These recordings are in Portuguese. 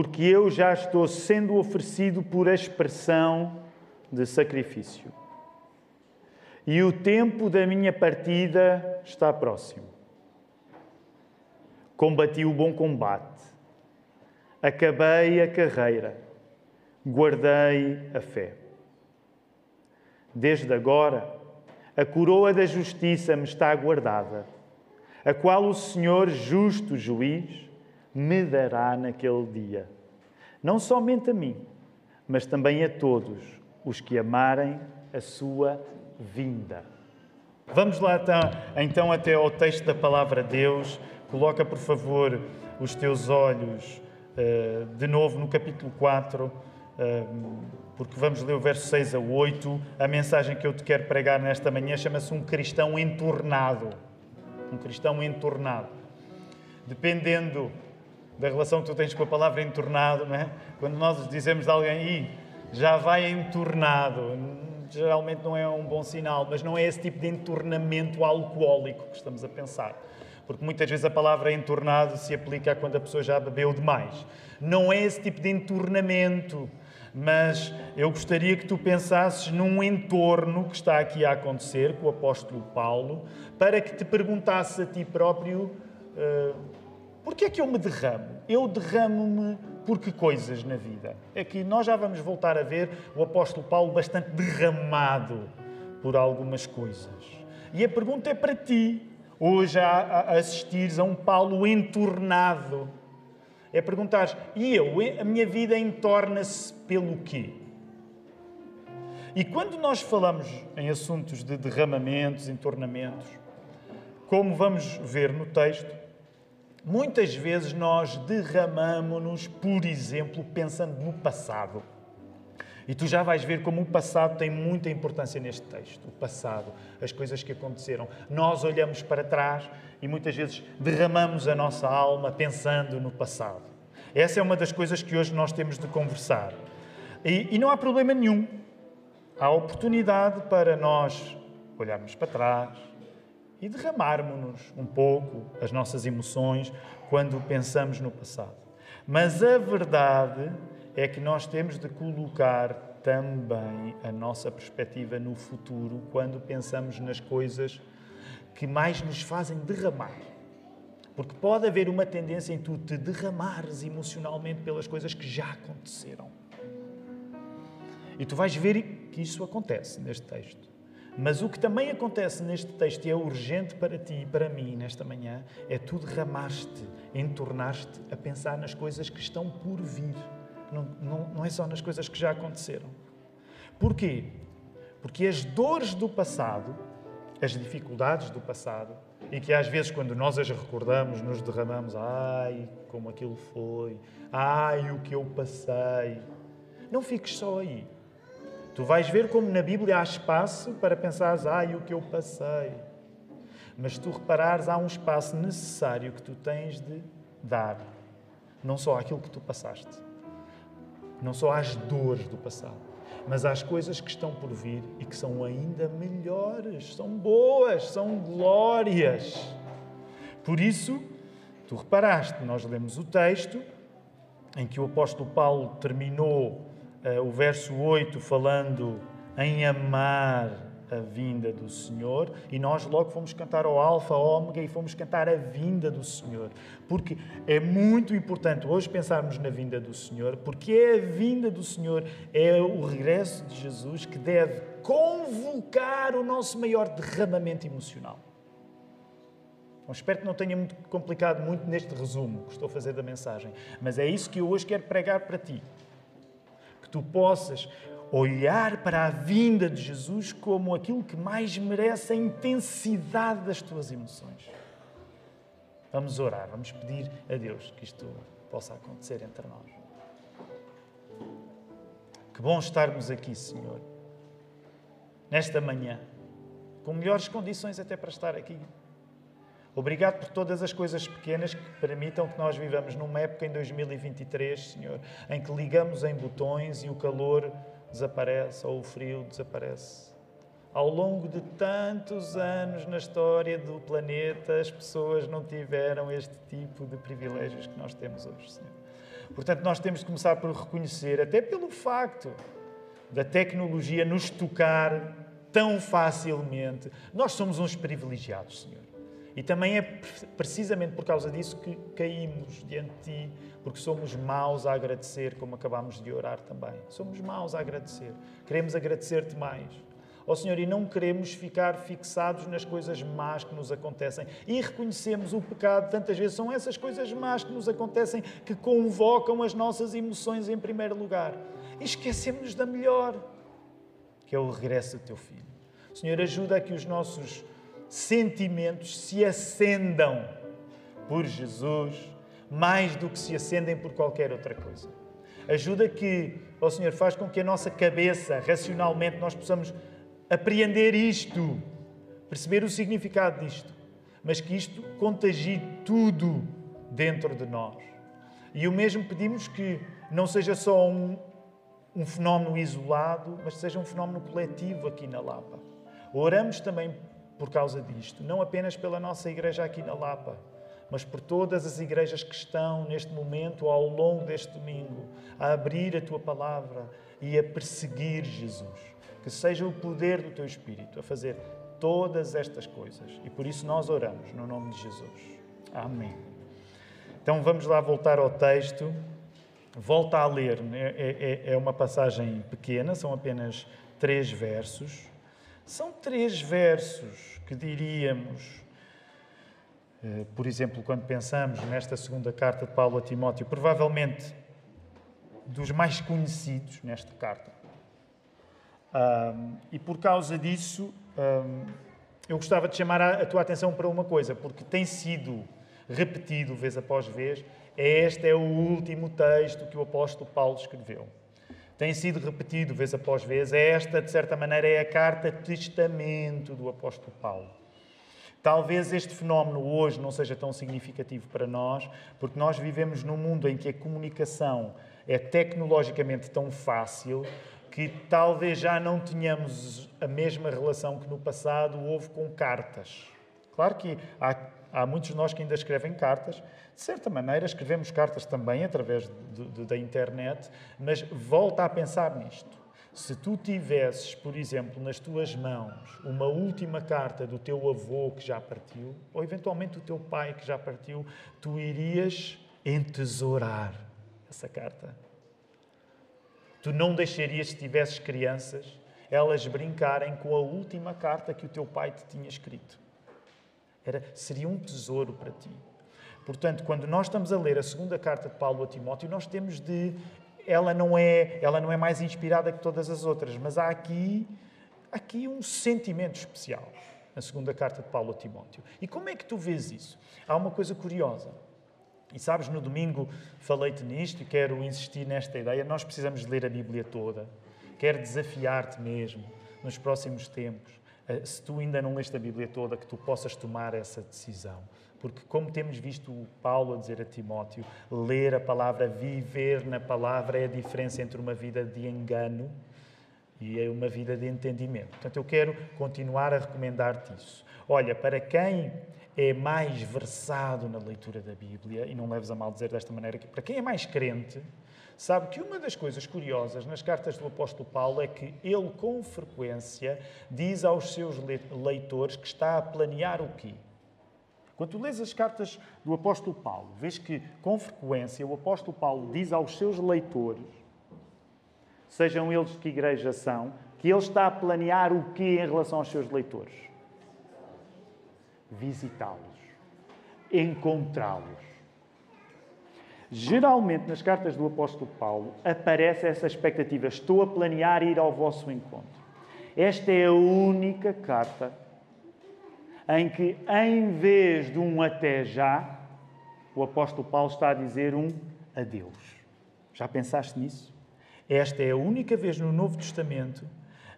porque eu já estou sendo oferecido por expressão de sacrifício. E o tempo da minha partida está próximo. Combati o bom combate, acabei a carreira, guardei a fé. Desde agora, a coroa da justiça me está guardada, a qual o Senhor, justo juiz, me dará naquele dia. Não somente a mim, mas também a todos os que amarem a sua vinda. Vamos lá então até ao texto da palavra de Deus. Coloca, por favor, os teus olhos eh, de novo no capítulo 4, eh, porque vamos ler o verso 6 a 8. A mensagem que eu te quero pregar nesta manhã chama-se um cristão entornado. Um cristão entornado. Dependendo da relação que tu tens com a palavra entornado, não é? Quando nós dizemos de alguém, já vai entornado, geralmente não é um bom sinal, mas não é esse tipo de entornamento alcoólico que estamos a pensar. Porque muitas vezes a palavra entornado se aplica a quando a pessoa já bebeu demais. Não é esse tipo de entornamento, mas eu gostaria que tu pensasses num entorno que está aqui a acontecer com o apóstolo Paulo, para que te perguntasses a ti próprio. Uh, por que é que eu me derramo? Eu derramo-me por que coisas na vida? É que nós já vamos voltar a ver o apóstolo Paulo bastante derramado por algumas coisas. E a pergunta é para ti, hoje a assistires a um Paulo entornado. É perguntar, e eu? A minha vida entorna-se pelo quê? E quando nós falamos em assuntos de derramamentos, entornamentos, como vamos ver no texto, Muitas vezes nós derramamos-nos, por exemplo, pensando no passado. E tu já vais ver como o passado tem muita importância neste texto. O passado, as coisas que aconteceram. Nós olhamos para trás e muitas vezes derramamos a nossa alma pensando no passado. Essa é uma das coisas que hoje nós temos de conversar. E, e não há problema nenhum. Há oportunidade para nós olharmos para trás, e derramarmos-nos um pouco as nossas emoções quando pensamos no passado. Mas a verdade é que nós temos de colocar também a nossa perspectiva no futuro quando pensamos nas coisas que mais nos fazem derramar. Porque pode haver uma tendência em tu te derramares emocionalmente pelas coisas que já aconteceram. E tu vais ver que isso acontece neste texto. Mas o que também acontece neste texto e é urgente para ti e para mim nesta manhã é tu derramaste, entornaste a pensar nas coisas que estão por vir. Não, não, não é só nas coisas que já aconteceram. Porquê? Porque as dores do passado, as dificuldades do passado, e que às vezes, quando nós as recordamos, nos derramamos, ai, como aquilo foi, ai, o que eu passei. Não fiques só aí. Tu vais ver como na Bíblia há espaço para pensares, ai, o que eu passei. Mas tu reparares, há um espaço necessário que tu tens de dar. Não só aquilo que tu passaste, não só às dores do passado, mas às coisas que estão por vir e que são ainda melhores, são boas, são glórias. Por isso, tu reparaste, nós lemos o texto em que o apóstolo Paulo terminou o verso 8 falando em amar a vinda do Senhor, e nós logo fomos cantar ao Alfa, ao Ômega e fomos cantar a vinda do Senhor. Porque é muito importante hoje pensarmos na vinda do Senhor, porque é a vinda do Senhor, é o regresso de Jesus que deve convocar o nosso maior derramamento emocional. Então, espero que não tenha muito complicado muito neste resumo que estou a fazer da mensagem, mas é isso que eu hoje quero pregar para ti que tu possas olhar para a vinda de Jesus como aquilo que mais merece a intensidade das tuas emoções. Vamos orar, vamos pedir a Deus que isto possa acontecer entre nós. Que bom estarmos aqui, Senhor, nesta manhã, com melhores condições até para estar aqui. Obrigado por todas as coisas pequenas que permitam que nós vivamos numa época em 2023, Senhor, em que ligamos em botões e o calor desaparece ou o frio desaparece. Ao longo de tantos anos na história do planeta, as pessoas não tiveram este tipo de privilégios que nós temos hoje, Senhor. Portanto, nós temos de começar por reconhecer, até pelo facto da tecnologia nos tocar tão facilmente, nós somos uns privilegiados, Senhor. E também é precisamente por causa disso que caímos diante de Ti, porque somos maus a agradecer, como acabámos de orar também. Somos maus a agradecer. Queremos agradecer-te mais. Ó oh, Senhor, e não queremos ficar fixados nas coisas más que nos acontecem. E reconhecemos o pecado, tantas vezes são essas coisas más que nos acontecem que convocam as nossas emoções em primeiro lugar. E esquecemos da melhor, que é o regresso do teu filho. Senhor, ajuda a que os nossos sentimentos se acendam por Jesus mais do que se acendem por qualquer outra coisa. Ajuda que, ó Senhor, faz com que a nossa cabeça, racionalmente, nós possamos apreender isto, perceber o significado disto, mas que isto contagie tudo dentro de nós. E o mesmo pedimos que não seja só um, um fenómeno isolado, mas seja um fenómeno coletivo aqui na Lapa. Oramos também por causa disto, não apenas pela nossa igreja aqui na Lapa, mas por todas as igrejas que estão neste momento, ao longo deste domingo, a abrir a tua palavra e a perseguir Jesus que seja o poder do teu Espírito a fazer todas estas coisas. E por isso nós oramos no nome de Jesus. Amém. Então vamos lá voltar ao texto. Volta a ler, é, é, é uma passagem pequena, são apenas três versos. São três versos que diríamos, eh, por exemplo, quando pensamos nesta segunda carta de Paulo a Timóteo, provavelmente dos mais conhecidos nesta carta. E por causa disso, eu gostava de chamar a, a, tua atenção para uma coisa, porque tem sido repetido vez após vez, este é o último texto que o apóstolo Paulo escreveu. Tem sido repetido vez após vez, esta, de certa maneira, é a carta testamento do apóstolo Paulo. Talvez este fenómeno hoje não seja tão significativo para nós, porque nós vivemos num mundo em que a comunicação é tecnologicamente tão fácil que talvez já não tenhamos a mesma relação que no passado houve com cartas. Claro que há, há muitos de nós que ainda escrevem cartas, de certa maneira escrevemos cartas também através de, de, da internet, mas volta a pensar nisto. Se tu tivesses, por exemplo, nas tuas mãos uma última carta do teu avô que já partiu, ou eventualmente do teu pai que já partiu, tu irias entesourar essa carta Tu não deixarias, se tivesses crianças, elas brincarem com a última carta que o teu pai te tinha escrito. Era, seria um tesouro para ti. Portanto, quando nós estamos a ler a segunda carta de Paulo a Timóteo, nós temos de. Ela não é, ela não é mais inspirada que todas as outras, mas há aqui, aqui um sentimento especial na segunda carta de Paulo a Timóteo. E como é que tu vês isso? Há uma coisa curiosa. E sabes, no domingo falei-te nisto e quero insistir nesta ideia. Nós precisamos ler a Bíblia toda. Quero desafiar-te mesmo nos próximos tempos, se tu ainda não leste a Bíblia toda, que tu possas tomar essa decisão. Porque, como temos visto o Paulo a dizer a Timóteo, ler a palavra, viver na palavra é a diferença entre uma vida de engano e é uma vida de entendimento. Portanto, eu quero continuar a recomendar-te isso. Olha, para quem é mais versado na leitura da Bíblia, e não leves a mal dizer desta maneira, que para quem é mais crente, sabe que uma das coisas curiosas nas cartas do apóstolo Paulo é que ele, com frequência, diz aos seus leitores que está a planear o quê? Quando tu lês as cartas do apóstolo Paulo, vês que, com frequência, o apóstolo Paulo diz aos seus leitores, sejam eles de que igreja são, que ele está a planear o quê em relação aos seus leitores? Visitá-los, encontrá-los. Geralmente, nas cartas do apóstolo Paulo, aparece essa expectativa: estou a planear ir ao vosso encontro. Esta é a única carta em que, em vez de um até já, o apóstolo Paulo está a dizer um adeus. Já pensaste nisso? Esta é a única vez no Novo Testamento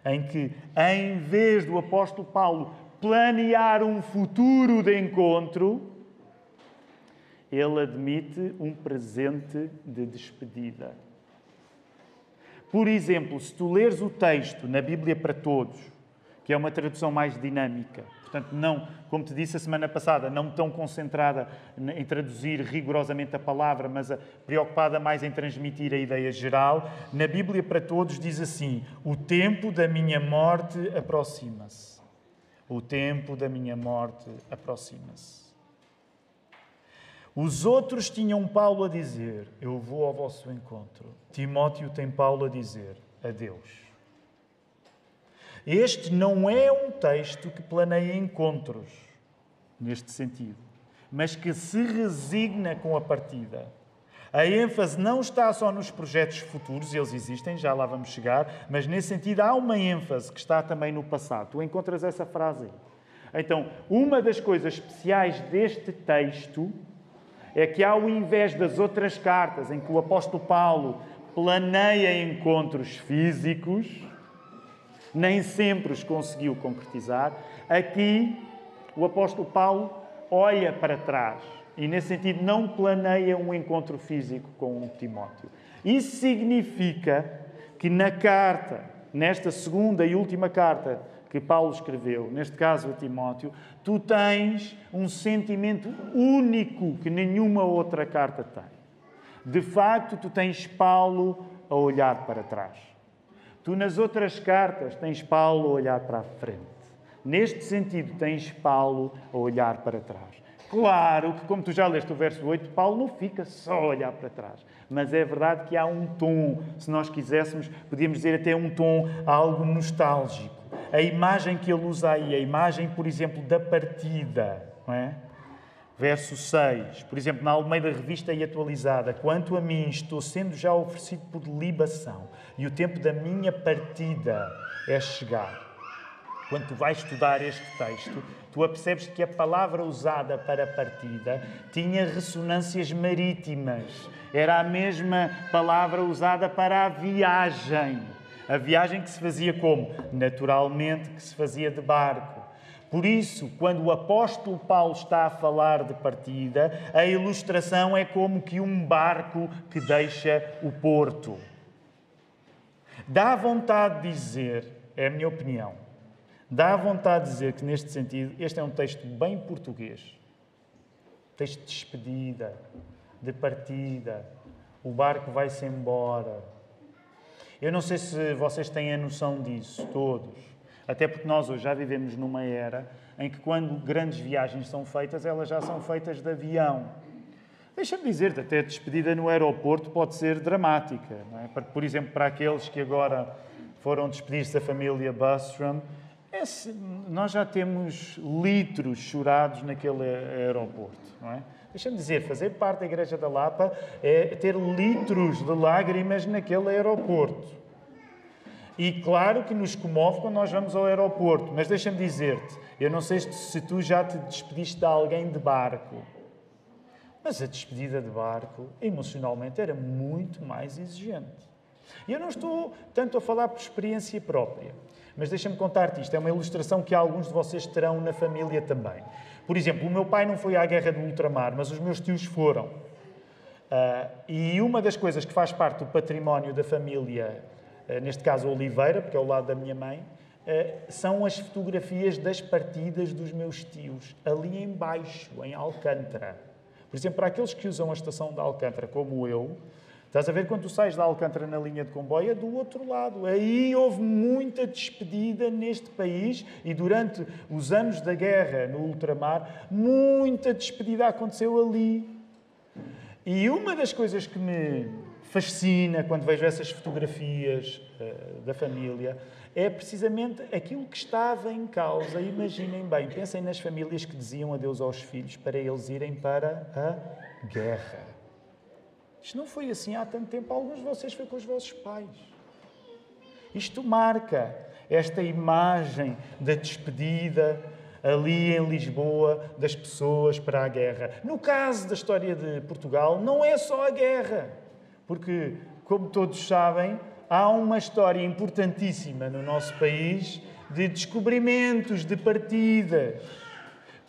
em que, em vez do apóstolo Paulo planear um futuro de encontro, ele admite um presente de despedida. Por exemplo, se tu leres o texto na Bíblia para Todos, que é uma tradução mais dinâmica. Portanto, não, como te disse a semana passada, não tão concentrada em traduzir rigorosamente a palavra, mas preocupada mais em transmitir a ideia geral. Na Bíblia para Todos diz assim: O tempo da minha morte aproxima-se. O tempo da minha morte aproxima-se. Os outros tinham Paulo a dizer: Eu vou ao vosso encontro. Timóteo tem Paulo a dizer: Adeus. Este não é um texto que planeia encontros, neste sentido, mas que se resigna com a partida. A ênfase não está só nos projetos futuros, eles existem, já lá vamos chegar, mas nesse sentido há uma ênfase que está também no passado. Tu encontras essa frase aí. Então, uma das coisas especiais deste texto é que, ao invés das outras cartas em que o apóstolo Paulo planeia encontros físicos, nem sempre os conseguiu concretizar. Aqui, o apóstolo Paulo olha para trás e, nesse sentido, não planeia um encontro físico com Timóteo. Isso significa que na carta, nesta segunda e última carta que Paulo escreveu, neste caso a Timóteo, tu tens um sentimento único que nenhuma outra carta tem. De facto, tu tens Paulo a olhar para trás. Tu, nas outras cartas, tens Paulo a olhar para a frente. Neste sentido, tens Paulo a olhar para trás. Claro que, como tu já leste o verso 8, Paulo não fica só a olhar para trás. Mas é verdade que há um tom, se nós quiséssemos, podíamos dizer até um tom algo nostálgico. A imagem que ele usa aí, a imagem, por exemplo, da partida, não é? Verso 6, por exemplo, na Almeida Revista e Atualizada: Quanto a mim, estou sendo já oferecido por libação, e o tempo da minha partida é chegar. Quando tu vais estudar este texto, tu apercebes que a palavra usada para partida tinha ressonâncias marítimas. Era a mesma palavra usada para a viagem. A viagem que se fazia como? Naturalmente que se fazia de barco. Por isso, quando o apóstolo Paulo está a falar de partida, a ilustração é como que um barco que deixa o porto. Dá vontade de dizer, é a minha opinião, dá vontade de dizer que neste sentido este é um texto bem português. Texto de despedida, de partida. O barco vai-se embora. Eu não sei se vocês têm a noção disso, todos. Até porque nós hoje já vivemos numa era em que, quando grandes viagens são feitas, elas já são feitas de avião. Deixa-me dizer-te, até a despedida no aeroporto pode ser dramática. É? Por exemplo, para aqueles que agora foram despedir-se da família Bustrom, esse, nós já temos litros chorados naquele aeroporto. Não é? Deixa-me dizer, fazer parte da Igreja da Lapa é ter litros de lágrimas naquele aeroporto. E claro que nos comove quando nós vamos ao aeroporto, mas deixa-me dizer-te, eu não sei se tu já te despediste de alguém de barco, mas a despedida de barco, emocionalmente, era muito mais exigente. E eu não estou tanto a falar por experiência própria, mas deixa-me contar-te isto. É uma ilustração que alguns de vocês terão na família também. Por exemplo, o meu pai não foi à guerra do ultramar, mas os meus tios foram. Uh, e uma das coisas que faz parte do património da família eh, neste caso Oliveira, porque é o lado da minha mãe, eh, são as fotografias das partidas dos meus tios, ali embaixo, em Alcântara. Por exemplo, para aqueles que usam a estação de Alcântara, como eu, estás a ver quando tu sais de Alcântara na linha de comboio, é do outro lado. Aí houve muita despedida neste país e durante os anos da guerra no ultramar, muita despedida aconteceu ali. E uma das coisas que me fascina quando vejo essas fotografias uh, da família é precisamente aquilo que estava em causa. Imaginem bem, pensem nas famílias que diziam adeus aos filhos para eles irem para a guerra. Isto não foi assim há tanto tempo, alguns de vocês foi com os vossos pais. Isto marca esta imagem da despedida ali em Lisboa das pessoas para a guerra. No caso da história de Portugal, não é só a guerra. Porque, como todos sabem, há uma história importantíssima no nosso país de descobrimentos, de partidas.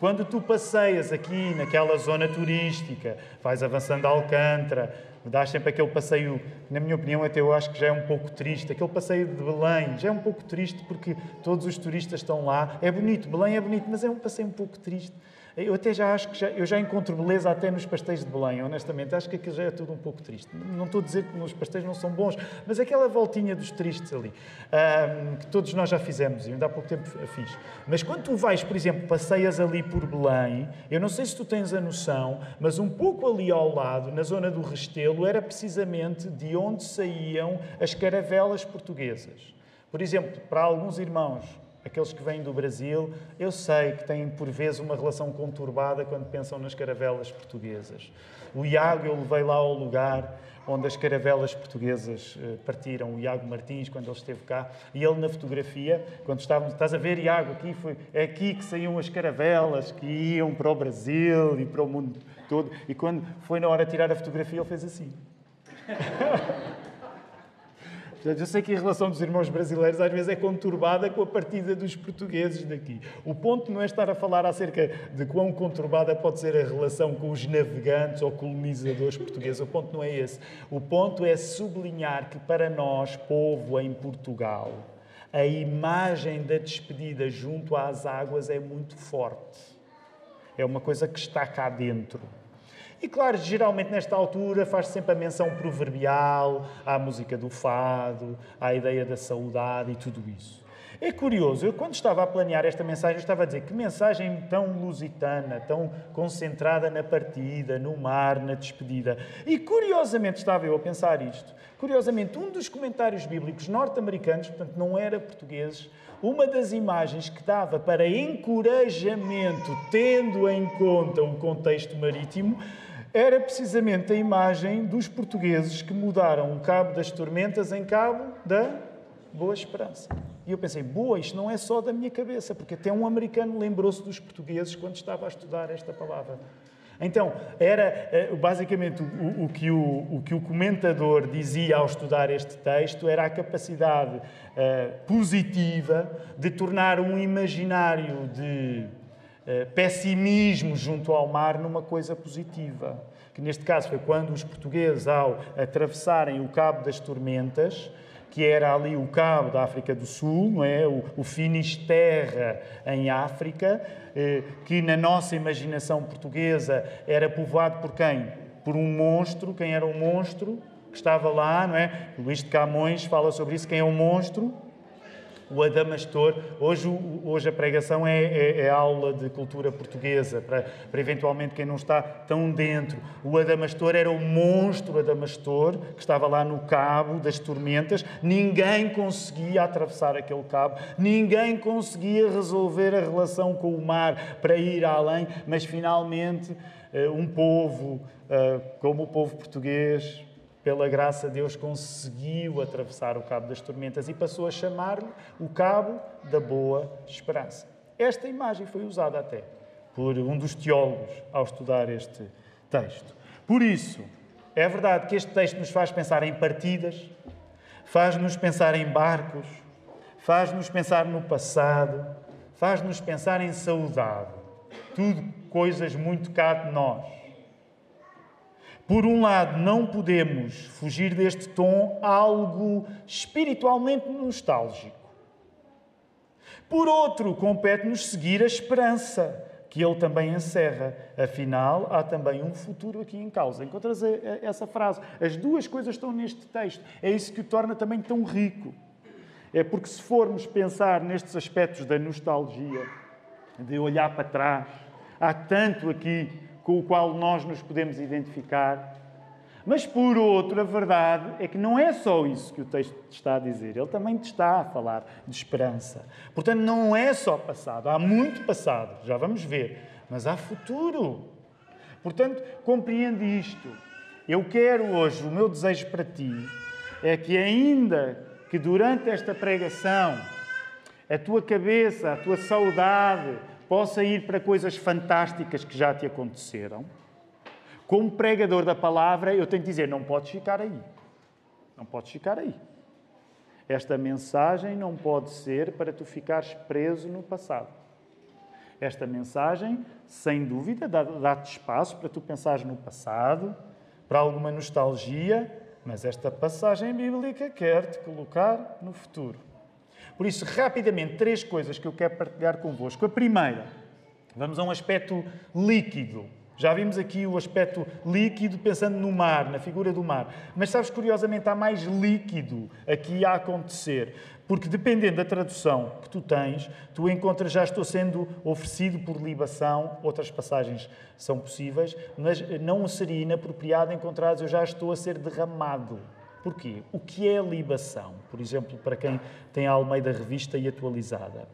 Quando tu passeias aqui naquela zona turística, vais avançando a Alcântara, dá sempre aquele passeio, na minha opinião, até eu acho que já é um pouco triste. Aquele passeio de Belém já é um pouco triste porque todos os turistas estão lá. É bonito, Belém é bonito, mas é um passeio um pouco triste. Eu até já acho que já, eu já encontro beleza até nos pastéis de Belém, honestamente. Acho que aquilo já é tudo um pouco triste. Não estou a dizer que os pastéis não são bons, mas aquela voltinha dos tristes ali, um, que todos nós já fizemos, e ainda há pouco tempo fiz. Mas quando tu vais, por exemplo, passeias ali por Belém, eu não sei se tu tens a noção, mas um pouco ali ao lado, na zona do Restelo, era precisamente de onde saíam as caravelas portuguesas. Por exemplo, para alguns irmãos aqueles que vêm do Brasil, eu sei que têm por vezes uma relação conturbada quando pensam nas caravelas portuguesas. O Iago, eu levei lá ao lugar onde as caravelas portuguesas eh, partiram, o Iago Martins, quando ele esteve cá, e ele na fotografia, quando estávamos, estás a ver, Iago, aqui foi, é aqui que saíam as caravelas que iam para o Brasil e para o mundo todo, e quando foi na hora de tirar a fotografia, ele fez assim. Portanto, eu sei que a relação dos irmãos brasileiros às vezes é conturbada com a partida dos portugueses daqui. O ponto não é estar a falar acerca de quão conturbada pode ser a relação com os navegantes ou colonizadores portugueses. O ponto não é esse. O ponto é sublinhar que para nós, povo em Portugal, a imagem da despedida junto às águas é muito forte. É uma coisa que está cá dentro. E claro, geralmente nesta altura faz sempre a menção proverbial à música do fado, à ideia da saudade e tudo isso. É curioso, eu quando estava a planear esta mensagem, estava a dizer que mensagem tão lusitana, tão concentrada na partida, no mar, na despedida. E curiosamente estava eu a pensar isto. Curiosamente, um dos comentários bíblicos norte-americanos, portanto não era portugueses, uma das imagens que dava para encorajamento, tendo em conta o contexto marítimo, era precisamente a imagem dos portugueses que mudaram o Cabo das Tormentas em Cabo da Boa Esperança. E eu pensei, boa, isto não é só da minha cabeça, porque até um americano lembrou-se dos portugueses quando estava a estudar esta palavra. Então, era eh, basicamente o, o, que o, o, que o comentador dizia ao estudar este texto era a capacidade uh, positiva de tornar um imaginário de pessimismo junto ao mar numa coisa positiva. Que neste caso foi quando os portugueses, ao atravessarem o Cabo das Tormentas, que era ali o Cabo da África do Sul, não é? o, o Finisterra em África, eh, que na nossa imaginação portuguesa era povoado por quem? Por um monstro. Quem era o monstro que estava lá, não é? Luís de Camões fala sobre isso. Quem é o monstro? O Adamastor. Hoje, hoje a pregação é, é, é, aula de cultura portuguesa, para, para eventualmente quem não está tão dentro. O Adamastor era o monstro Adamastor, que estava lá no cabo das tormentas. Ninguém conseguia atravessar aquele cabo, ninguém conseguia resolver a relação com o mar para ir além, mas finalmente eh, um povo eh, como o povo português pela graça de Deus, conseguiu atravessar o Cabo das Tormentas e passou a chamar-lhe o Cabo da Boa Esperança. Esta imagem foi usada até por um dos teólogos ao estudar este texto. Por isso, é verdade que este texto nos faz pensar em partidas, faz-nos pensar em barcos, faz-nos pensar no passado, faz-nos pensar em saudade. Tudo coisas muito cá de nós. Por um lado, não podemos fugir deste tom algo espiritualmente nostálgico. Por outro, compete-nos seguir a esperança, que ele também encerra. Afinal, há também um futuro aqui em causa. Encontras essa frase. As duas coisas estão neste texto. É isso que o torna também tão rico. É porque, se formos pensar nestes aspectos da nostalgia, de olhar para trás, há tanto aqui com o qual nós nos podemos identificar. Mas, por outro, a verdade é que não é só isso que o texto está a dizer, ele também te está a falar de esperança. Portanto, não é só passado, há muito passado, já vamos ver, mas há futuro. Portanto, compreende isto. Eu quero hoje, o meu desejo para ti é que, ainda que durante esta pregação a tua cabeça, a tua saudade, possa ir para coisas fantásticas que já te aconteceram. Como pregador da palavra, eu tenho que dizer: não podes ficar aí. Não podes ficar aí. Esta mensagem não pode ser para tu ficares preso no passado. Esta mensagem, sem dúvida, dá-te espaço para tu pensares no passado, para alguma nostalgia, mas esta passagem bíblica quer te colocar no futuro. Por isso, rapidamente, três coisas que eu quero partilhar convosco. A primeira, vamos a um aspecto líquido já vimos aqui o aspecto líquido pensando no mar, na figura do mar. Mas sabes, curiosamente, há mais líquido aqui a acontecer. Porque dependendo da tradução que tu tens, tu encontras já estou sendo oferecido por libação, outras passagens são possíveis, mas não seria inapropriado encontrar eu já estou a ser derramado. Porquê? O que é libação? Por exemplo, para quem tem a Almeida Revista e atualizada.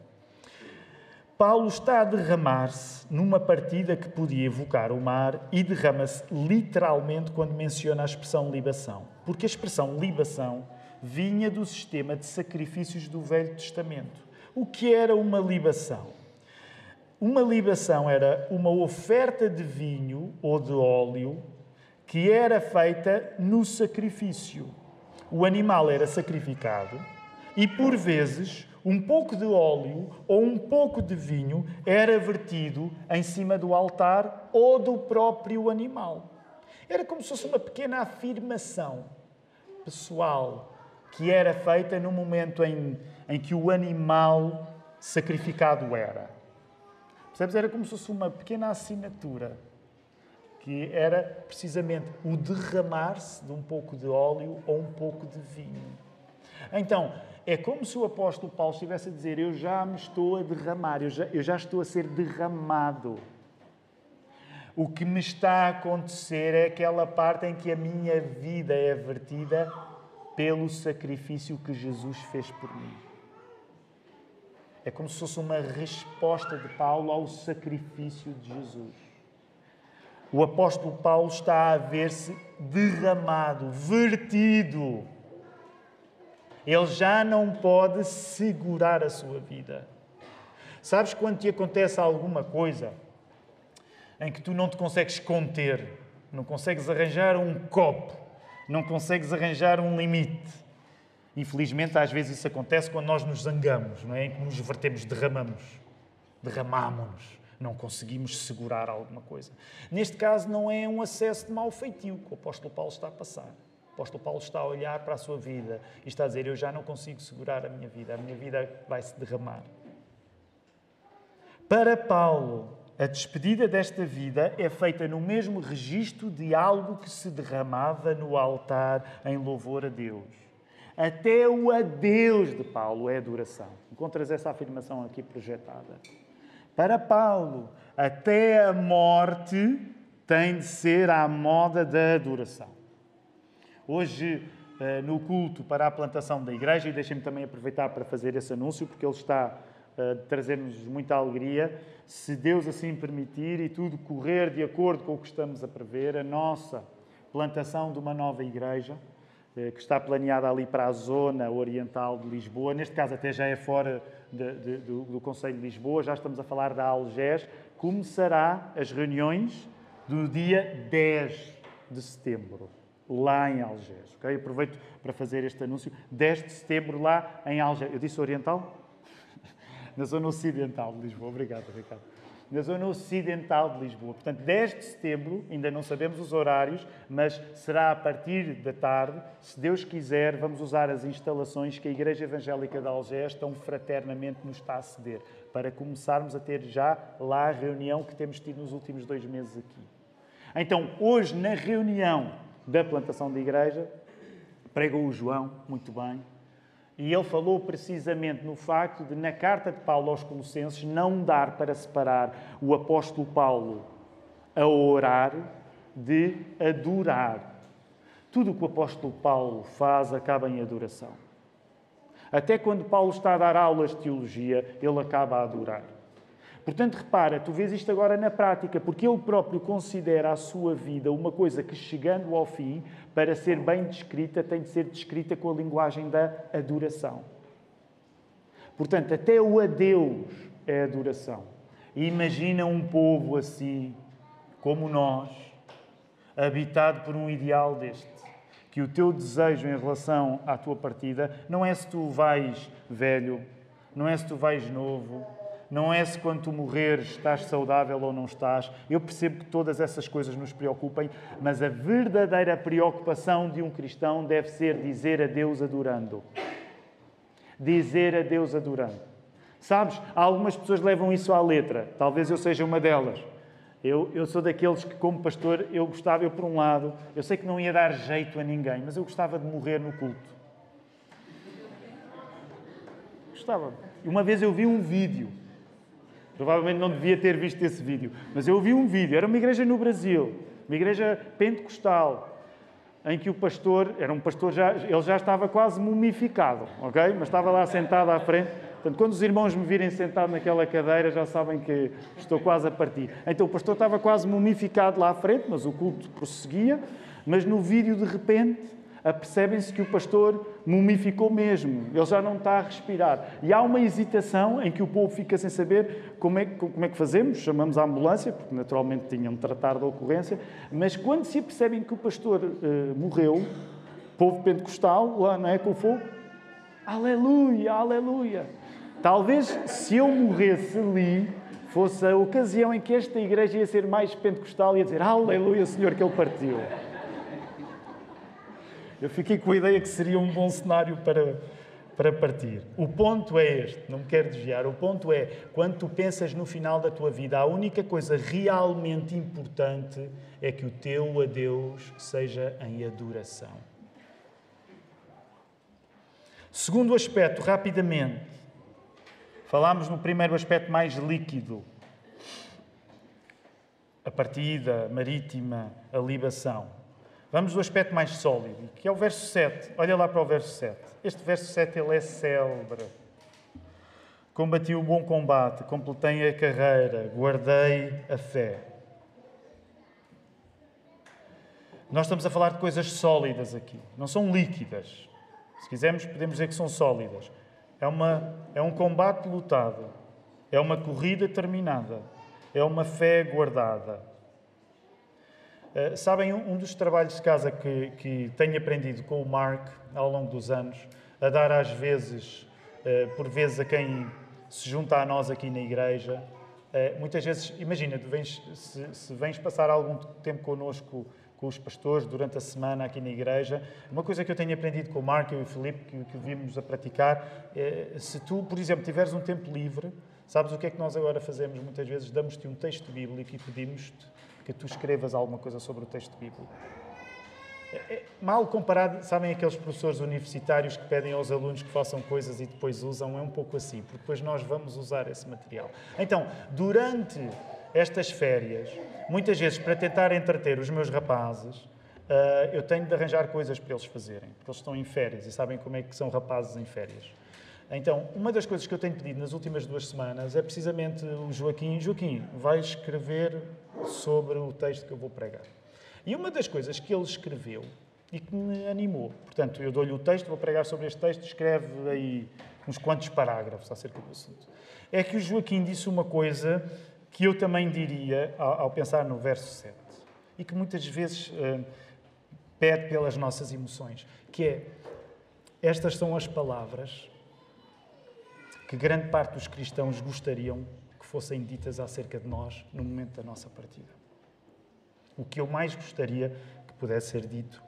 Paulo está a derramar-se numa partida que podia evocar o mar e derrama-se literalmente quando menciona a expressão libação. Porque a expressão libação vinha do sistema de sacrifícios do Velho Testamento. O que era uma libação? Uma libação era uma oferta de vinho ou de óleo que era feita no sacrifício. O animal era sacrificado e, por vezes, um pouco de óleo ou um pouco de vinho era vertido em cima do altar ou do próprio animal. Era como se fosse uma pequena afirmação pessoal que era feita no momento em, em que o animal sacrificado era. Percebes? Era como se fosse uma pequena assinatura que era precisamente o derramar-se de um pouco de óleo ou um pouco de vinho. Então, é como se o apóstolo Paulo estivesse a dizer: Eu já me estou a derramar, eu já, eu já estou a ser derramado. O que me está a acontecer é aquela parte em que a minha vida é vertida pelo sacrifício que Jesus fez por mim. É como se fosse uma resposta de Paulo ao sacrifício de Jesus. O apóstolo Paulo está a ver-se derramado, vertido ele já não pode segurar a sua vida. Sabes quando te acontece alguma coisa em que tu não te consegues conter, não consegues arranjar um copo, não consegues arranjar um limite? Infelizmente, às vezes isso acontece quando nós nos zangamos, não é? Em que nos vertemos, derramamos, derramamos-nos, não conseguimos segurar alguma coisa. Neste caso, não é um acesso de mau feitio que o apóstolo Paulo está a passar apóstolo Paulo está a olhar para a sua vida e está a dizer: Eu já não consigo segurar a minha vida, a minha vida vai se derramar. Para Paulo, a despedida desta vida é feita no mesmo registro de algo que se derramava no altar em louvor a Deus. Até o adeus de Paulo é adoração. Encontras essa afirmação aqui projetada. Para Paulo, até a morte tem de ser à moda da adoração. Hoje, eh, no culto para a plantação da igreja, e deixem-me também aproveitar para fazer esse anúncio, porque ele está eh, a trazer-nos muita alegria. Se Deus assim permitir e tudo correr de acordo com o que estamos a prever, a nossa plantação de uma nova igreja, eh, que está planeada ali para a zona oriental de Lisboa, neste caso até já é fora de, de, do, do Conselho de Lisboa, já estamos a falar da Algés, começará as reuniões do dia 10 de setembro lá em Algés. Okay? Aproveito para fazer este anúncio. 10 de setembro, lá em Algés. Eu disse Oriental? Na zona ocidental de Lisboa. Obrigado, Ricardo. Na zona ocidental de Lisboa. Portanto, 10 de setembro, ainda não sabemos os horários, mas será a partir da tarde. Se Deus quiser, vamos usar as instalações que a Igreja Evangélica de Algés tão fraternamente nos está a ceder, para começarmos a ter já lá a reunião que temos tido nos últimos dois meses aqui. Então, hoje, na reunião da plantação da igreja, pregou o João muito bem, e ele falou precisamente no facto de, na carta de Paulo aos Colossenses, não dar para separar o apóstolo Paulo a orar de adorar. Tudo o que o apóstolo Paulo faz acaba em adoração. Até quando Paulo está a dar aulas de teologia, ele acaba a adorar. Portanto, repara, tu vês isto agora na prática, porque ele próprio considera a sua vida uma coisa que, chegando ao fim, para ser bem descrita, tem de ser descrita com a linguagem da adoração. Portanto, até o adeus é adoração. Imagina um povo assim, como nós, habitado por um ideal deste. Que o teu desejo em relação à tua partida não é se tu vais velho, não é se tu vais novo, não é se quando tu morreres estás saudável ou não estás. Eu percebo que todas essas coisas nos preocupem, mas a verdadeira preocupação de um cristão deve ser dizer a Deus adorando. Dizer a Deus adorando. Sabes, algumas pessoas levam isso à letra, talvez eu seja uma delas. Eu, eu sou daqueles que, como pastor, eu gostava, eu por um lado, eu sei que não ia dar jeito a ninguém, mas eu gostava de morrer no culto. Gostava. E uma vez eu vi um vídeo, provavelmente não devia ter visto esse vídeo, mas eu vi um vídeo, era uma igreja no Brasil, uma igreja pentecostal, em que o pastor, era um pastor já, ele já estava quase mumificado, ok? Mas estava lá sentado à frente Portanto, quando os irmãos me virem sentado naquela cadeira, já sabem que estou quase a partir. Então, o pastor estava quase mumificado lá à frente, mas o culto prosseguia. Mas no vídeo, de repente, apercebem-se que o pastor mumificou mesmo. Ele já não está a respirar. E há uma hesitação em que o povo fica sem saber como é, como é que fazemos. Chamamos a ambulância, porque naturalmente tinham de tratar da ocorrência. Mas quando se apercebem que o pastor uh, morreu, povo pentecostal, lá não é com fogo, aleluia, aleluia. Talvez se eu morresse ali, fosse a ocasião em que esta igreja ia ser mais pentecostal e ia dizer Aleluia, Senhor, que Ele partiu. Eu fiquei com a ideia que seria um bom cenário para, para partir. O ponto é este, não me quero desviar. O ponto é, quando tu pensas no final da tua vida, a única coisa realmente importante é que o teu adeus seja em adoração. Segundo aspecto, rapidamente, Falámos no primeiro aspecto mais líquido, a partida marítima, a libação. Vamos do aspecto mais sólido, que é o verso 7. Olha lá para o verso 7. Este verso 7 ele é célebre. Combati o bom combate, completei a carreira, guardei a fé. Nós estamos a falar de coisas sólidas aqui, não são líquidas. Se quisermos, podemos dizer que são sólidas. É, uma, é um combate lutado, é uma corrida terminada, é uma fé guardada. Uh, sabem, um, dos trabalhos de casa que, que tenho aprendido com o Mark ao longo dos anos, a dar às vezes, uh, por vezes a quem se junta a nós aqui na igreja, uh, muitas vezes, imagina, vens, se, se vens passar algum tempo connosco com os pastores durante a semana aqui na igreja. Uma coisa que eu tenho aprendido com o Marco e o Filipe, que, que vimos a praticar, é, se tu, por exemplo, tiveres um tempo livre, sabes o que é que nós agora fazemos? Muitas vezes damos-te um texto bíblico e pedimos-te que tu escrevas alguma coisa sobre o texto bíblico. É, é, mal comparado, sabem aqueles professores universitários que pedem aos alunos que façam coisas e depois usam? É um pouco assim, porque depois nós vamos usar esse material. Então, durante estas férias, muitas vezes para tentar entreter os meus rapazes, Uh, eu tenho de arranjar coisas para eles fazerem, porque eles estão em férias e sabem como é que são rapazes em férias. Então, uma das coisas que eu tenho pedido nas últimas duas semanas é precisamente o Joaquim. Joaquim, vai escrever sobre o texto que eu vou pregar. E uma das coisas que ele escreveu e que me animou, portanto, eu dou-lhe o texto, vou pregar sobre este texto, escreve aí uns quantos parágrafos acerca do assunto. É que o Joaquim disse uma coisa que eu também diria ao, pensar no verso 7 e que muitas vezes uh, pede pelas nossas emoções, que é estas são as palavras que grande parte dos cristãos gostariam que fossem ditas acerca de nós no momento da nossa partida. O que eu mais gostaria que pudesse ser dito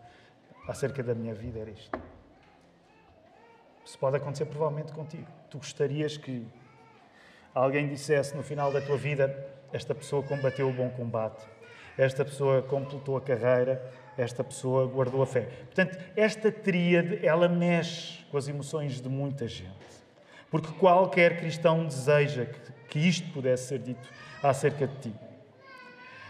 acerca da minha vida era isto. Isso pode acontecer provavelmente contigo. Tu gostarias que alguém dissesse no final da tua vida: esta pessoa combateu o bom combate, esta pessoa completou a carreira, esta pessoa guardou a fé. Portanto, esta tríade, ela mexe com as emoções de muita gente. Porque qualquer cristão deseja que, isto pudesse ser dito acerca de ti.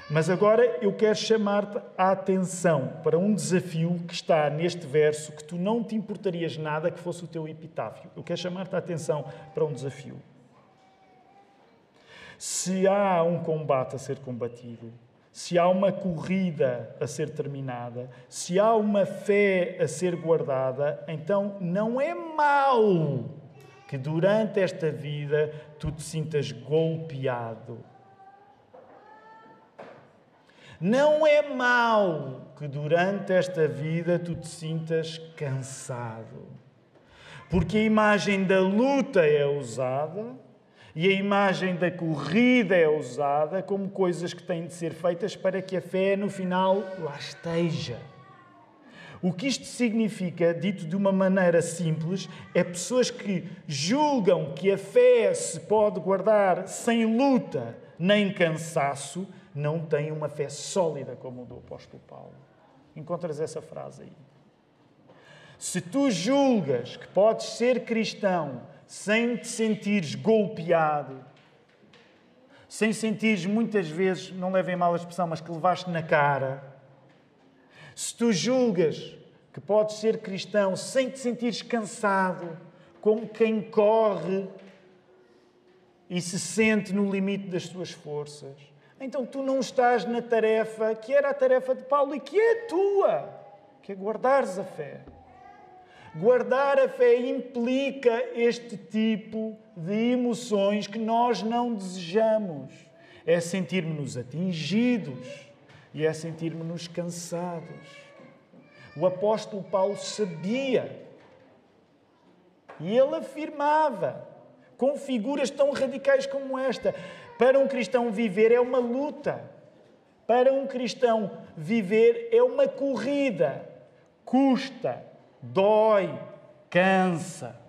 Mas agora eu quero chamar-te a atenção para um desafio que está neste verso que tu não te importarias nada que fosse o teu epitáfio. Eu quero chamar-te a atenção para um desafio. Se há um combate a ser combatido, se há uma corrida a ser terminada, se há uma fé a ser guardada, então não é mau que durante esta vida tu te sintas golpeado. Não é mau que durante esta vida tu te sintas cansado. Porque a imagem da luta é usada E a imagem da corrida é usada como coisas que têm de ser feitas para que a fé, no final, lá esteja. O que isto significa, dito de uma maneira simples, é pessoas que julgam que a fé se pode guardar sem luta nem cansaço, não têm uma fé sólida como o do apóstolo Paulo. Encontras essa frase aí. Se tu julgas que podes ser cristão sem te sentires golpeado, sem sentires muitas vezes, não levem mal a expressão, mas que levaste na cara, se tu julgas que podes ser cristão sem te sentires cansado, como quem corre e se sente no limite das suas forças, então tu não estás na tarefa que era a tarefa de Paulo e que é tua, que é guardares a fé. Guardar a fé implica este tipo de emoções que nós não desejamos. É sentirmos-nos atingidos e é sentirmos-nos cansados. O apóstolo Paulo sabia e ele afirmava, com figuras tão radicais como esta, para um cristão viver é uma luta. Para um cristão viver é uma corrida. Custa, dói, cansa.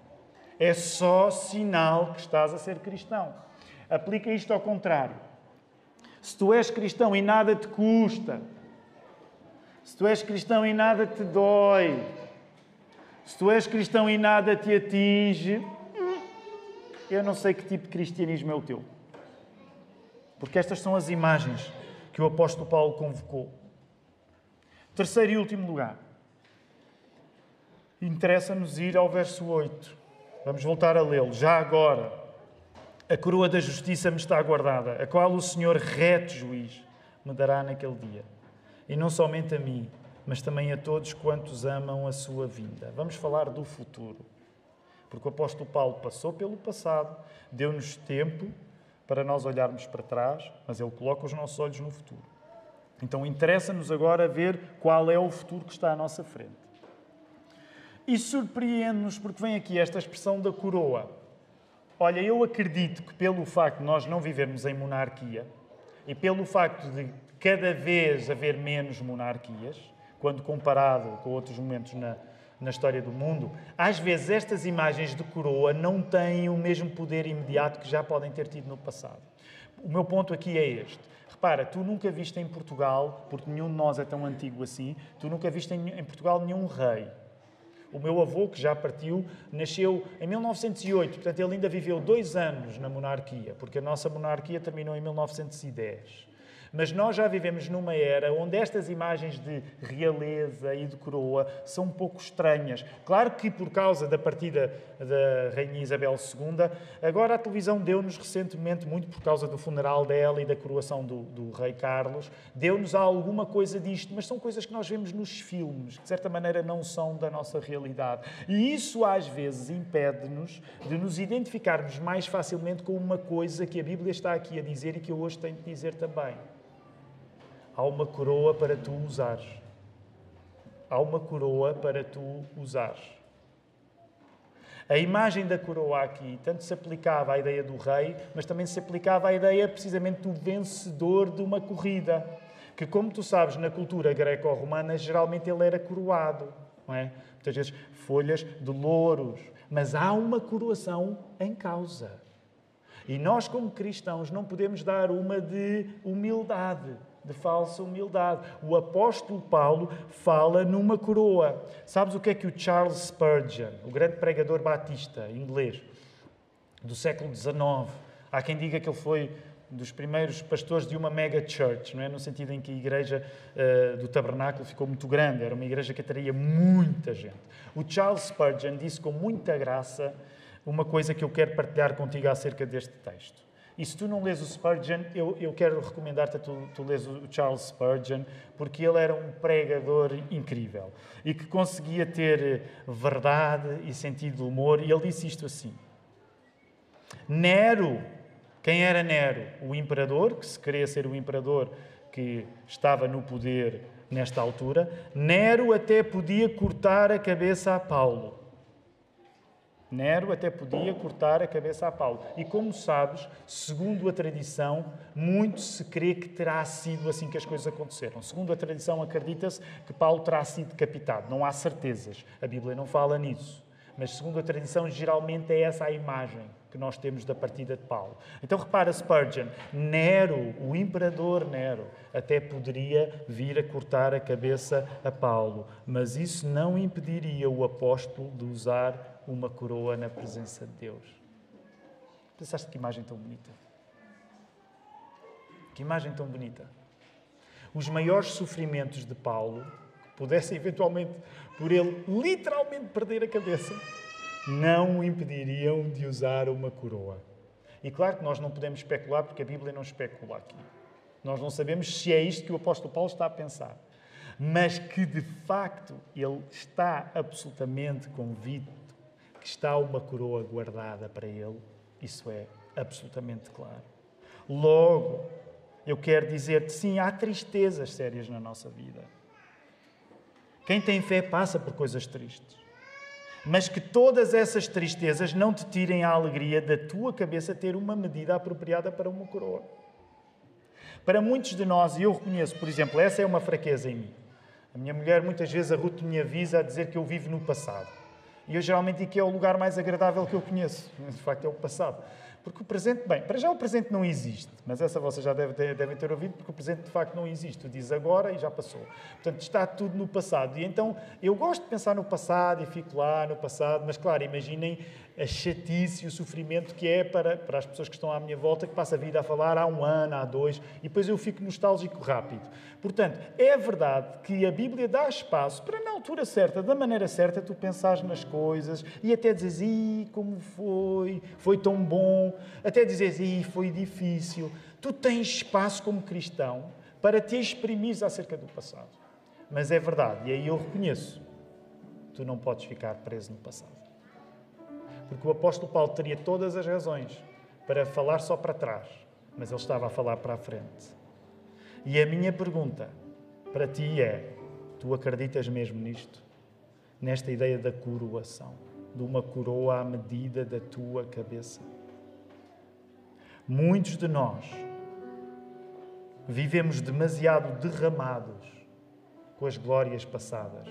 É só sinal que estás a ser cristão. Aplica isto ao contrário. Se tu és cristão e nada te custa, se tu és cristão e nada te dói, se tu és cristão e nada te atinge, eu não sei que tipo de cristianismo é o teu. Porque estas são as imagens que o apóstolo Paulo convocou. Terceiro e último lugar. Interessa-nos ir ao verso 8. Vamos voltar a lê-lo. Já agora, a coroa da justiça me está guardada, a qual o Senhor, reto juiz, me dará naquele dia e não somente a mim, mas também a todos quantos amam a sua vinda. Vamos falar do futuro. Porque o apóstolo Paulo passou pelo passado, deu-nos tempo para nós olharmos para trás, mas ele coloca os nossos olhos no futuro. Então interessa-nos agora ver qual é o futuro que está à nossa frente. E surpreende-nos porque vem aqui esta expressão da coroa. Olha, eu acredito que pelo facto de nós não vivermos em monarquia e pelo facto de cada vez haver menos monarquias, quando comparado com outros momentos na, na história do mundo, às vezes estas imagens de coroa não têm o mesmo poder imediato que já podem ter tido no passado. O meu ponto aqui é este. Repara, tu nunca viste em Portugal, porque nenhum de nós é tão antigo assim, tu nunca viste em, em Portugal nenhum rei. O meu avô, que já partiu, nasceu em 1908, portanto ele ainda viveu dois anos na monarquia, porque a nossa monarquia terminou em 1910. Mas nós já vivemos numa era onde estas imagens de realeza e de coroa são um pouco estranhas. Claro que por causa da partida da Rainha Isabel II, agora a televisão deu-nos recentemente, muito por causa do funeral dela e da coroação do, do Rei Carlos, deu-nos alguma coisa disto, mas são coisas que nós vemos nos filmes, que de certa maneira não são da nossa realidade. E isso às vezes impede-nos de nos identificarmos mais facilmente com uma coisa que a Bíblia está aqui a dizer e que eu hoje tenho de dizer também. Há uma coroa para tu usares. Há uma coroa para tu usares. A imagem da coroa aqui tanto se aplicava à ideia do rei, mas também se aplicava à ideia precisamente do vencedor de uma corrida. Que, como tu sabes, na cultura greco-romana, geralmente ele era coroado. Não é? Muitas vezes folhas de louros. Mas há uma coroação em causa. E nós, como cristãos, não podemos dar uma de humildade de falsa humildade. O apóstolo Paulo fala numa coroa. Sabes o que é que o Charles Spurgeon, o grande pregador batista inglês do século XIX, há quem diga que ele foi dos primeiros pastores de uma mega church, não é? no sentido em que a igreja uh, do tabernáculo ficou muito grande, era uma igreja que atraía muita gente. O Charles Spurgeon disse com muita graça uma coisa que eu quero partilhar contigo acerca deste texto. E se tu não lês o Spurgeon, eu, eu quero recomendar-te a tu, tu lês o Charles Spurgeon, porque ele era um pregador incrível e que conseguia ter verdade e sentido de humor. E ele disse isto assim: Nero, quem era Nero? O imperador, que se queria ser o imperador que estava no poder nesta altura. Nero até podia cortar a cabeça a Paulo. Nero até podia cortar a cabeça a Paulo. E como sabes, segundo a tradição, muito se crê que terá sido assim que as coisas aconteceram. Segundo a tradição, acredita-se que Paulo terá sido decapitado. Não há certezas. A Bíblia não fala nisso. Mas segundo a tradição, geralmente é essa a imagem que nós temos da partida de Paulo. Então repara Spurgeon, Nero, o imperador Nero, até poderia vir a cortar a cabeça a Paulo, mas isso não impediria o apóstolo de usar uma coroa na presença de Deus. Pensaste que imagem tão bonita? Que imagem tão bonita. Os maiores sofrimentos de Paulo, que pudessem eventualmente por ele literalmente perder a cabeça, não o impediriam de usar uma coroa. E claro que nós não podemos especular, porque a Bíblia não especula aqui. Nós não sabemos se é isto que o apóstolo Paulo está a pensar. Mas que de facto ele está absolutamente convicto que está uma coroa guardada para ele, isso é absolutamente claro. Logo, eu quero dizer-te: sim, há tristezas sérias na nossa vida. Quem tem fé passa por coisas tristes. Mas que todas essas tristezas não te tirem a alegria da tua cabeça ter uma medida apropriada para uma coroa. Para muitos de nós, e eu reconheço, por exemplo, essa é uma fraqueza em mim. A minha mulher muitas vezes a Ruth me avisa a dizer que eu vivo no passado. E eu geralmente digo que é o lugar mais agradável que eu conheço. De facto, é o passado. Porque o presente, bem, para já o presente não existe, mas essa vocês já devem ter, devem ter ouvido, porque o presente de facto não existe. Tu dizes agora e já passou. Portanto, está tudo no passado. E então, eu gosto de pensar no passado e fico lá no passado, mas claro, imaginem a chatice e o sofrimento que é para, para as pessoas que estão à minha volta, que passa a vida a falar há um ano, há dois, e depois eu fico nostálgico rápido. Portanto, é verdade que a Bíblia dá espaço para, na altura certa, da maneira certa, tu pensares nas coisas e até dizes, ih, como foi, foi tão bom, até dizes, ih, foi difícil. Tu tens espaço como cristão para te exprimir acerca do passado. Mas é verdade, e aí eu reconheço, tu não podes ficar preso no passado. Porque o apóstolo Paulo teria todas as razões para falar só para trás, mas ele estava a falar para a frente. E a minha pergunta para ti é: tu acreditas mesmo nisto? Nesta ideia da coroação, de uma coroa à medida da tua cabeça? Muitos de nós vivemos demasiado derramados com as glórias passadas.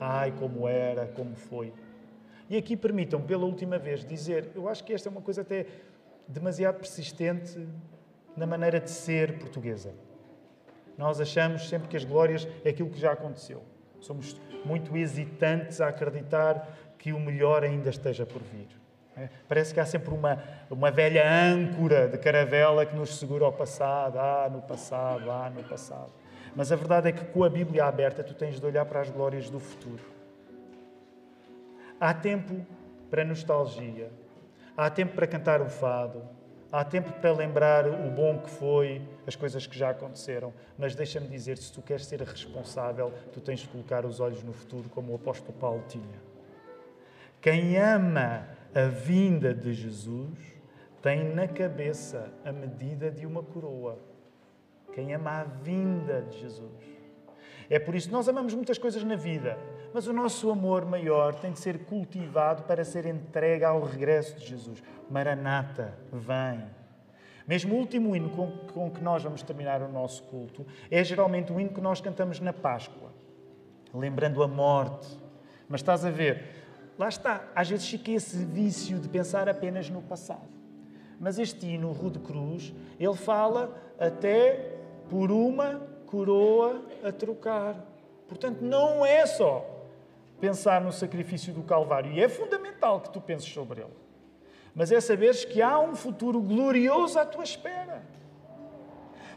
Ai, como era, como foi. E aqui permitam, pela última vez, dizer: eu acho que esta é uma coisa até demasiado persistente na maneira de ser portuguesa. Nós achamos sempre que as glórias é aquilo que já aconteceu. Somos muito hesitantes a acreditar que o melhor ainda esteja por vir. É? Parece que há sempre uma, uma velha âncora de caravela que nos segura ao passado. Ah, no passado, ah, no passado. Mas a verdade é que com a Bíblia aberta tu tens de olhar para as glórias do futuro. Há tempo para nostalgia, há tempo para cantar o fado, há tempo para lembrar o bom que foi, as coisas que já aconteceram. Mas deixa-me dizer: se tu queres ser responsável, tu tens de colocar os olhos no futuro, como o apóstolo Paulo tinha. Quem ama a vinda de Jesus tem na cabeça a medida de uma coroa. Quem ama a vinda de Jesus. É por isso que nós amamos muitas coisas na vida, mas o nosso amor maior tem de ser cultivado para ser entregue ao regresso de Jesus. Maranata, vem. Mesmo o último hino com, com que nós vamos terminar o nosso culto é geralmente o hino que nós cantamos na Páscoa, lembrando a morte. Mas estás a ver, lá está, às vezes fica esse vício de pensar apenas no passado. Mas este hino, Rude Cruz, ele fala até por uma coroa a trocar. Portanto, não é só pensar no sacrifício do Calvário. E é fundamental que tu penses sobre ele. Mas é saberes que há um futuro glorioso à tua espera.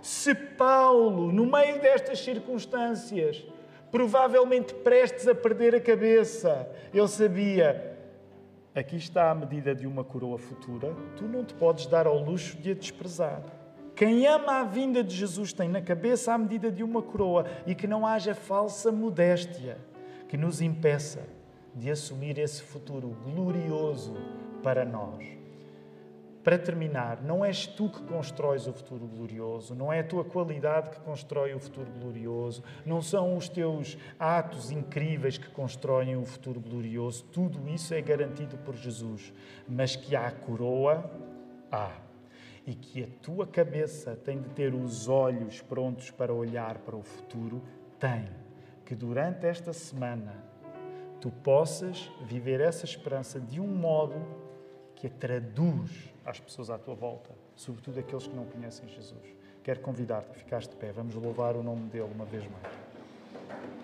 Se Paulo, no meio destas circunstâncias, provavelmente prestes a perder a cabeça, ele sabia: aqui está a medida de uma coroa futura, tu não te podes dar ao luxo de a desprezar. Quem ama a vinda de Jesus tem na cabeça a medida de uma coroa e que não haja falsa modéstia que nos impeça de assumir esse futuro glorioso para nós. Para terminar, não és tu que constróis o futuro glorioso, não é a tua qualidade que constrói o futuro glorioso, não são os teus atos incríveis que constroem o futuro glorioso, tudo isso é garantido por Jesus. Mas que há coroa, há. E que a tua cabeça tem de ter os olhos prontos para olhar para o futuro, tem. Que durante esta semana tu possas viver essa esperança de um modo que a traduz às pessoas à tua volta, sobretudo aqueles que não conhecem Jesus. Quero convidar-te a ficar de pé. Vamos louvar o nome dele uma vez mais.